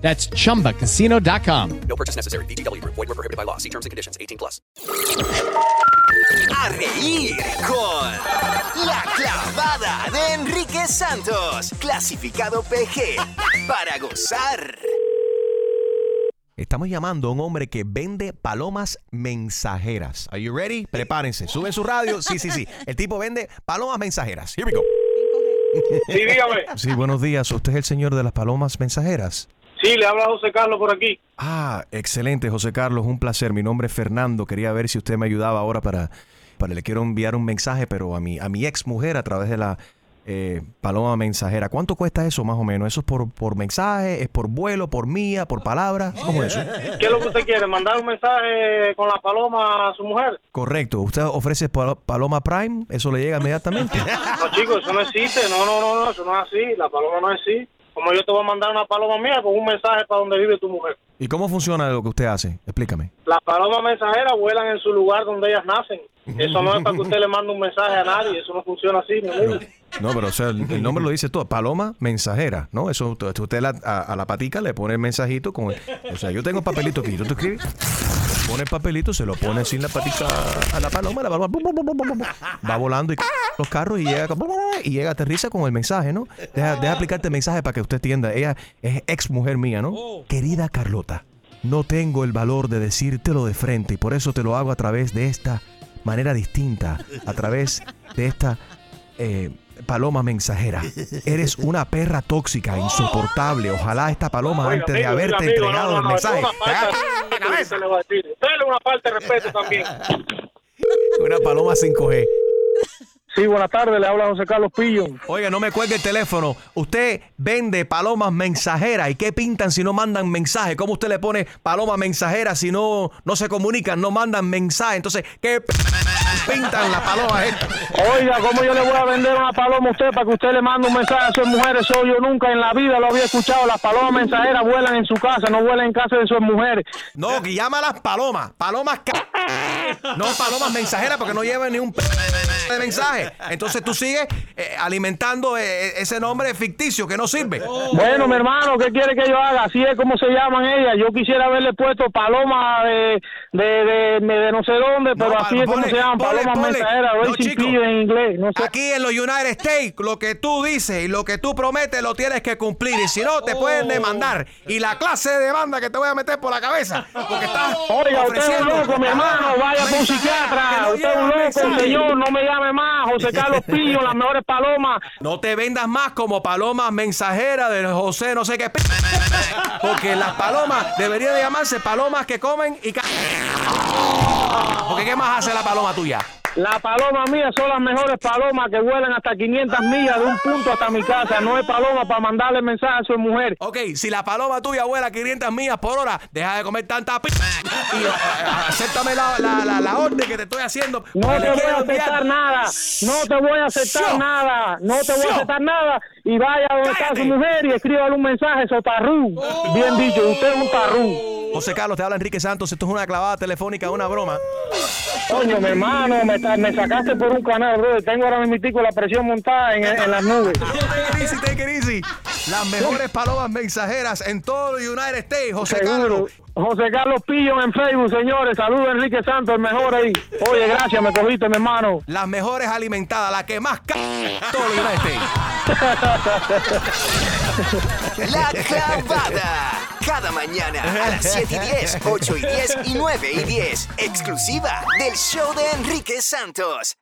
That's chumbacasino.com. No purchase necessary. VGW Group. Void were prohibited by law. See terms and conditions. 18 plus. A reír con La Clavada de Enrique Santos. Clasificado PG. Para gozar. Estamos llamando a un hombre que vende palomas mensajeras. Are you ready? Prepárense. Sube su radio. Sí, sí, sí. El tipo vende palomas mensajeras. Here we go. Sí, dígame. Sí, buenos días. ¿Usted es el señor de las palomas mensajeras? Sí, le habla José Carlos por aquí. Ah, excelente, José Carlos. Un placer. Mi nombre es Fernando. Quería ver si usted me ayudaba ahora para, para le quiero enviar un mensaje, pero a mi, a mi ex mujer a través de la eh, paloma mensajera. ¿Cuánto cuesta eso más o menos? ¿Eso es por, por mensaje? ¿Es por vuelo? ¿Por mía? ¿Por palabra? ¿Cómo es eso? ¿Qué es lo que usted quiere? ¿Mandar un mensaje con la paloma a su mujer? Correcto. ¿Usted ofrece pa- Paloma Prime? ¿Eso le llega inmediatamente? No, chicos, eso no existe. No, no, no, no, eso no es así. La paloma no es así. Como yo te voy a mandar una paloma mía con un mensaje para donde vive tu mujer. ¿Y cómo funciona lo que usted hace? Explícame. Las palomas mensajeras vuelan en su lugar donde ellas nacen. Eso no es para que usted le mande un mensaje a nadie. Eso no funciona así, mi amigo. No, pero o sea, el nombre lo dice todo. Paloma mensajera, ¿no? Eso usted a, la patica le pone el mensajito con... el- o sea, yo tengo el papelito aquí. ¿Tú te escribes? Pone el papelito, se lo pone sin la patica a la paloma, la paloma va volando y los carros y llega y llega aterriza con el mensaje, ¿no? Deja, deja aplicarte el mensaje para que usted entienda. Ella es ex mujer mía, ¿no? Querida Carlota, no tengo el valor de decírtelo de frente y por eso te lo hago a través de esta manera distinta, a través de esta eh, paloma mensajera. Eres una perra tóxica, insoportable. Ojalá esta paloma Oiga, antes de haberte amigo, entregado no, el no, es mensaje. una falta de respeto también. Una paloma 5G. Sí, buenas tardes. Le habla José Carlos Pillo. Oiga, no me cuelgue el teléfono. Usted vende palomas mensajeras. ¿Y qué pintan si no mandan mensaje? ¿Cómo usted le pone paloma mensajera si no, no se comunican, no mandan mensaje? Entonces, ¿qué pintan las palomas? eh? Oiga, ¿cómo yo le voy a vender una paloma a usted para que usted le mande un mensaje a su mujer? Eso yo nunca en la vida lo había escuchado. Las palomas mensajeras vuelan en su casa, no vuelan en casa de sus mujeres. No, que llámalas palomas. Palomas ca- No palomas mensajeras porque no llevan ni un de mensaje. Entonces tú sigues eh, alimentando eh, ese nombre ficticio que no sirve. Bueno, mi hermano, ¿qué quiere que yo haga? Así es como se llaman ellas. Yo quisiera haberle puesto paloma de, de, de, de no sé dónde, pero así es como se llaman, ponle. mensajeras, No, chico. en inglés. No sé. Aquí en los United States, lo que tú dices y lo que tú prometes lo tienes que cumplir. Y si no, te pueden demandar. Y la clase de demanda que te voy a meter por la cabeza. Porque estás Oiga, usted es un ofreciendo loco, mi hermano. Vaya por un psiquiatra. usted es un loco, señor. No me llame más. José Carlos Pillo, las mejores palomas. No te vendas más como palomas mensajeras de José, no sé qué. Porque las palomas deberían de llamarse palomas que comen y Porque ¿qué más hace la paloma tuya? La paloma mía son las mejores palomas que vuelan hasta 500 millas de un punto hasta mi casa. No es paloma para mandarle mensaje a su mujer. Ok, si la paloma tuya vuela 500 millas por hora, deja de comer tanta p y eh, acéptame la, la, la, la orden que te estoy haciendo. No te voy a enviar- aceptar nada. No te voy a aceptar nada. No te voy a aceptar nada. Y vaya donde está su mujer y escríbale un mensaje, sotarrú. Bien dicho, usted es un tarrú. José Carlos, te habla Enrique Santos. Esto es una clavada telefónica, una broma. Coño, mi hermano, me, me sacaste por un canal, bro. Tengo ahora mismo la presión montada en, en las nubes. Take it easy, take it easy. Las mejores palomas mensajeras en todo el United States, José Seguro. Carlos. José Carlos Pillo en Facebook, señores. Saludos, Enrique Santos, el mejor ahí. Oye, gracias, me cogiste, mi hermano. Las mejores alimentadas, la que más ca todo el United States. La Clavada. Mañana a las 7 y 10, 8 y 10 y 9 y 10. Exclusiva del show de Enrique Santos.